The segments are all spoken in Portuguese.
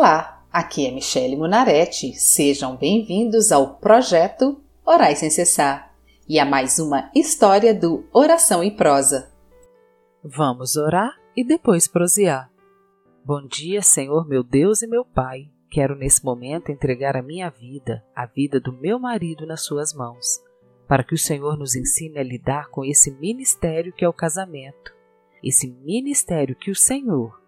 Olá, aqui é Michele Munarete. Sejam bem-vindos ao projeto Orais sem cessar e a mais uma história do Oração e Prosa. Vamos orar e depois prosear. Bom dia, Senhor meu Deus e meu Pai. Quero nesse momento entregar a minha vida, a vida do meu marido nas Suas mãos, para que o Senhor nos ensine a lidar com esse ministério que é o casamento, esse ministério que o Senhor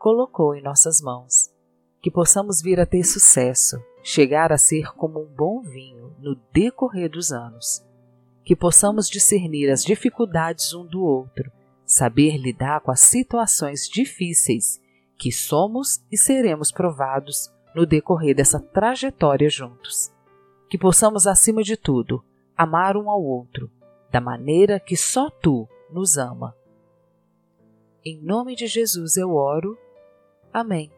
colocou em nossas mãos que possamos vir a ter sucesso, chegar a ser como um bom vinho no decorrer dos anos, que possamos discernir as dificuldades um do outro, saber lidar com as situações difíceis que somos e seremos provados no decorrer dessa trajetória juntos. Que possamos, acima de tudo, amar um ao outro da maneira que só tu nos ama. Em nome de Jesus eu oro. Amém.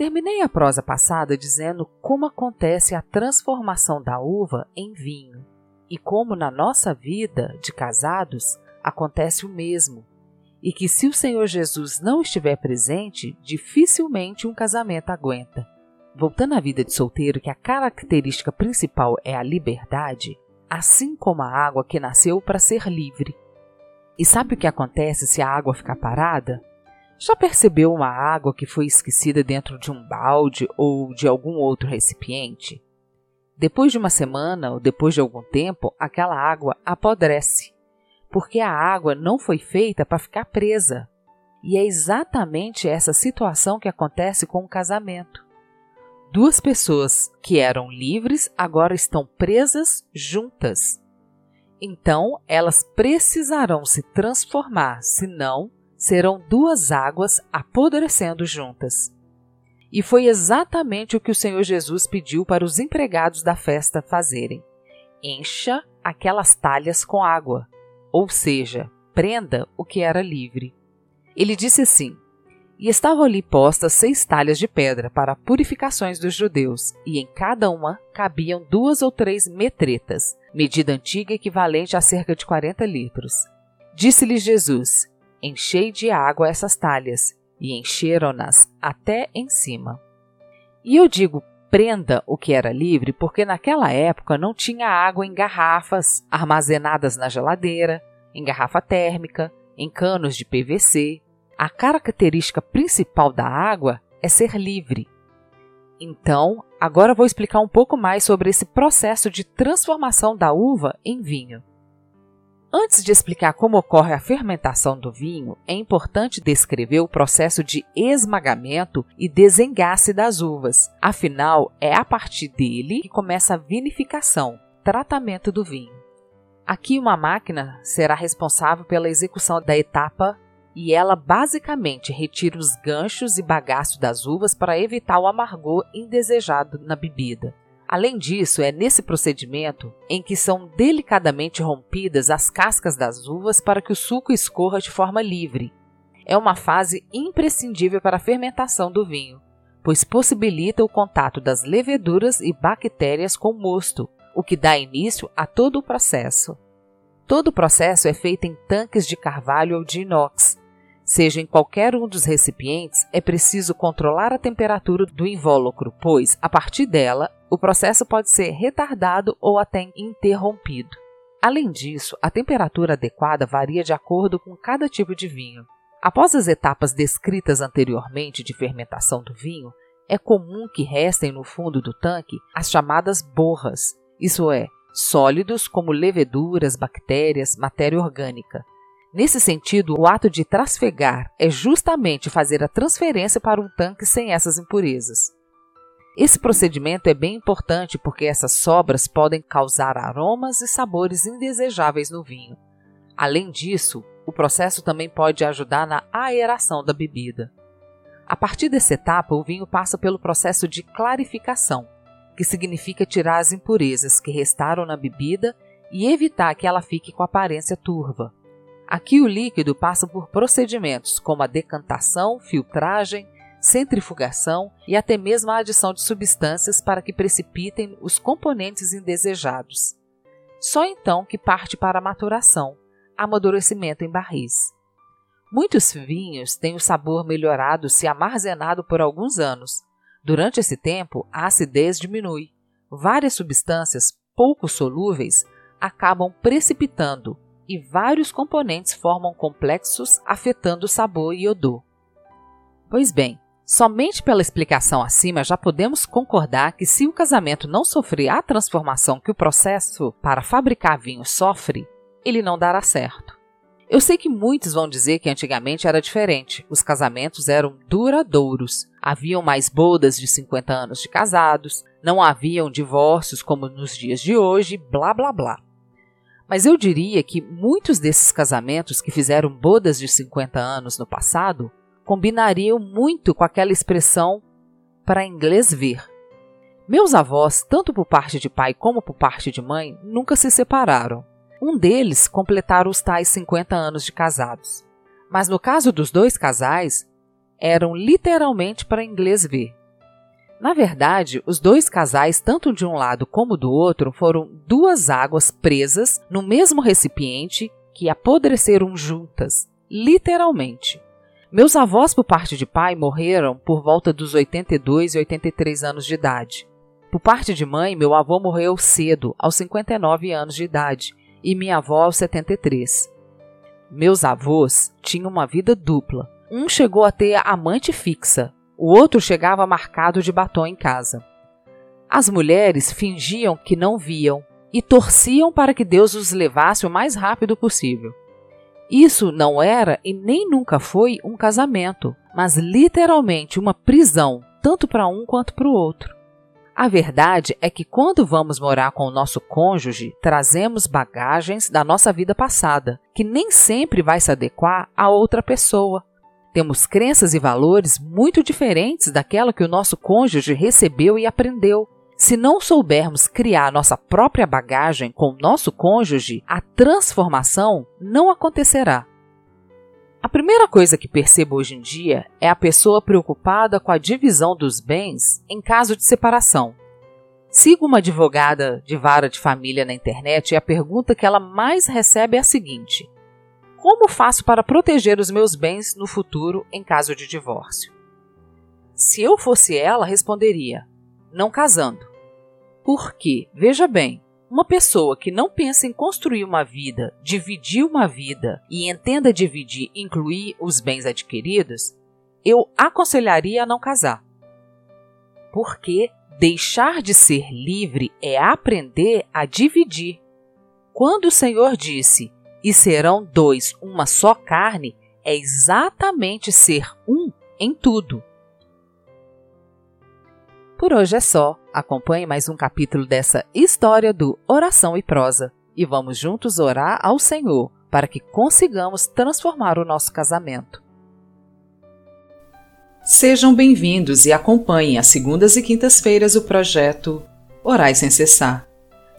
Terminei a prosa passada dizendo como acontece a transformação da uva em vinho e como na nossa vida de casados acontece o mesmo, e que se o Senhor Jesus não estiver presente, dificilmente um casamento aguenta. Voltando à vida de solteiro, que a característica principal é a liberdade, assim como a água que nasceu para ser livre. E sabe o que acontece se a água ficar parada? Já percebeu uma água que foi esquecida dentro de um balde ou de algum outro recipiente? Depois de uma semana ou depois de algum tempo, aquela água apodrece, porque a água não foi feita para ficar presa. E é exatamente essa situação que acontece com o casamento. Duas pessoas que eram livres agora estão presas juntas. Então, elas precisarão se transformar, senão serão duas águas apodrecendo juntas. E foi exatamente o que o Senhor Jesus pediu para os empregados da festa fazerem: encha aquelas talhas com água, ou seja, prenda o que era livre. Ele disse assim: E estavam ali postas seis talhas de pedra para purificações dos judeus, e em cada uma cabiam duas ou três metretas, medida antiga equivalente a cerca de 40 litros. Disse-lhes Jesus: Enchei de água essas talhas, e encheram-nas até em cima. E eu digo prenda o que era livre porque naquela época não tinha água em garrafas armazenadas na geladeira, em garrafa térmica, em canos de PVC. A característica principal da água é ser livre. Então, agora vou explicar um pouco mais sobre esse processo de transformação da uva em vinho. Antes de explicar como ocorre a fermentação do vinho, é importante descrever o processo de esmagamento e desengace das uvas. Afinal, é a partir dele que começa a vinificação, tratamento do vinho. Aqui, uma máquina será responsável pela execução da etapa e ela basicamente retira os ganchos e bagaços das uvas para evitar o amargor indesejado na bebida. Além disso, é nesse procedimento em que são delicadamente rompidas as cascas das uvas para que o suco escorra de forma livre. É uma fase imprescindível para a fermentação do vinho, pois possibilita o contato das leveduras e bactérias com o mosto, o que dá início a todo o processo. Todo o processo é feito em tanques de carvalho ou de inox, Seja em qualquer um dos recipientes, é preciso controlar a temperatura do invólucro, pois, a partir dela, o processo pode ser retardado ou até interrompido. Além disso, a temperatura adequada varia de acordo com cada tipo de vinho. Após as etapas descritas anteriormente de fermentação do vinho, é comum que restem no fundo do tanque as chamadas borras, isso é, sólidos como leveduras, bactérias, matéria orgânica, Nesse sentido, o ato de trasfegar é justamente fazer a transferência para um tanque sem essas impurezas. Esse procedimento é bem importante porque essas sobras podem causar aromas e sabores indesejáveis no vinho. Além disso, o processo também pode ajudar na aeração da bebida. A partir dessa etapa, o vinho passa pelo processo de clarificação, que significa tirar as impurezas que restaram na bebida e evitar que ela fique com aparência turva. Aqui o líquido passa por procedimentos como a decantação, filtragem, centrifugação e até mesmo a adição de substâncias para que precipitem os componentes indesejados. Só então que parte para a maturação, amadurecimento em barris. Muitos vinhos têm o sabor melhorado se armazenado por alguns anos. Durante esse tempo, a acidez diminui. Várias substâncias pouco solúveis acabam precipitando e vários componentes formam complexos afetando o sabor e odor. Pois bem, somente pela explicação acima já podemos concordar que se o casamento não sofrer a transformação que o processo para fabricar vinho sofre, ele não dará certo. Eu sei que muitos vão dizer que antigamente era diferente, os casamentos eram duradouros, haviam mais bodas de 50 anos de casados, não haviam divórcios como nos dias de hoje, blá blá blá. Mas eu diria que muitos desses casamentos que fizeram bodas de 50 anos no passado combinariam muito com aquela expressão para inglês ver. Meus avós, tanto por parte de pai como por parte de mãe, nunca se separaram. Um deles completaram os tais 50 anos de casados. Mas no caso dos dois casais, eram literalmente para inglês ver. Na verdade, os dois casais, tanto de um lado como do outro, foram duas águas presas no mesmo recipiente que apodreceram juntas, literalmente. Meus avós, por parte de pai, morreram por volta dos 82 e 83 anos de idade. Por parte de mãe, meu avô morreu cedo, aos 59 anos de idade, e minha avó aos 73. Meus avós tinham uma vida dupla. Um chegou a ter amante fixa, o outro chegava marcado de batom em casa. As mulheres fingiam que não viam e torciam para que Deus os levasse o mais rápido possível. Isso não era e nem nunca foi um casamento, mas literalmente uma prisão, tanto para um quanto para o outro. A verdade é que quando vamos morar com o nosso cônjuge, trazemos bagagens da nossa vida passada, que nem sempre vai se adequar a outra pessoa. Temos crenças e valores muito diferentes daquela que o nosso cônjuge recebeu e aprendeu. Se não soubermos criar nossa própria bagagem com nosso cônjuge, a transformação não acontecerá. A primeira coisa que percebo hoje em dia é a pessoa preocupada com a divisão dos bens em caso de separação. Sigo uma advogada de vara de família na internet e a pergunta que ela mais recebe é a seguinte: Como faço para proteger os meus bens no futuro em caso de divórcio? Se eu fosse ela, responderia: Não casando. Porque, veja bem, uma pessoa que não pensa em construir uma vida, dividir uma vida e entenda dividir incluir os bens adquiridos, eu aconselharia a não casar. Porque deixar de ser livre é aprender a dividir. Quando o Senhor disse: "E serão dois uma só carne", é exatamente ser um em tudo. Por hoje é só. Acompanhe mais um capítulo dessa história do Oração e Prosa e vamos juntos orar ao Senhor para que consigamos transformar o nosso casamento. Sejam bem-vindos e acompanhem às segundas e quintas-feiras o projeto Orai Sem Cessar.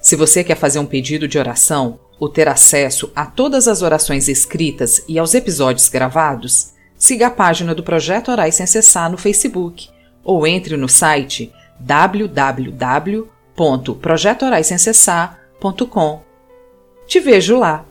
Se você quer fazer um pedido de oração ou ter acesso a todas as orações escritas e aos episódios gravados, siga a página do Projeto Orai Sem Cessar no Facebook ou entre no site www.projetoraissemcessar.com. Te vejo lá!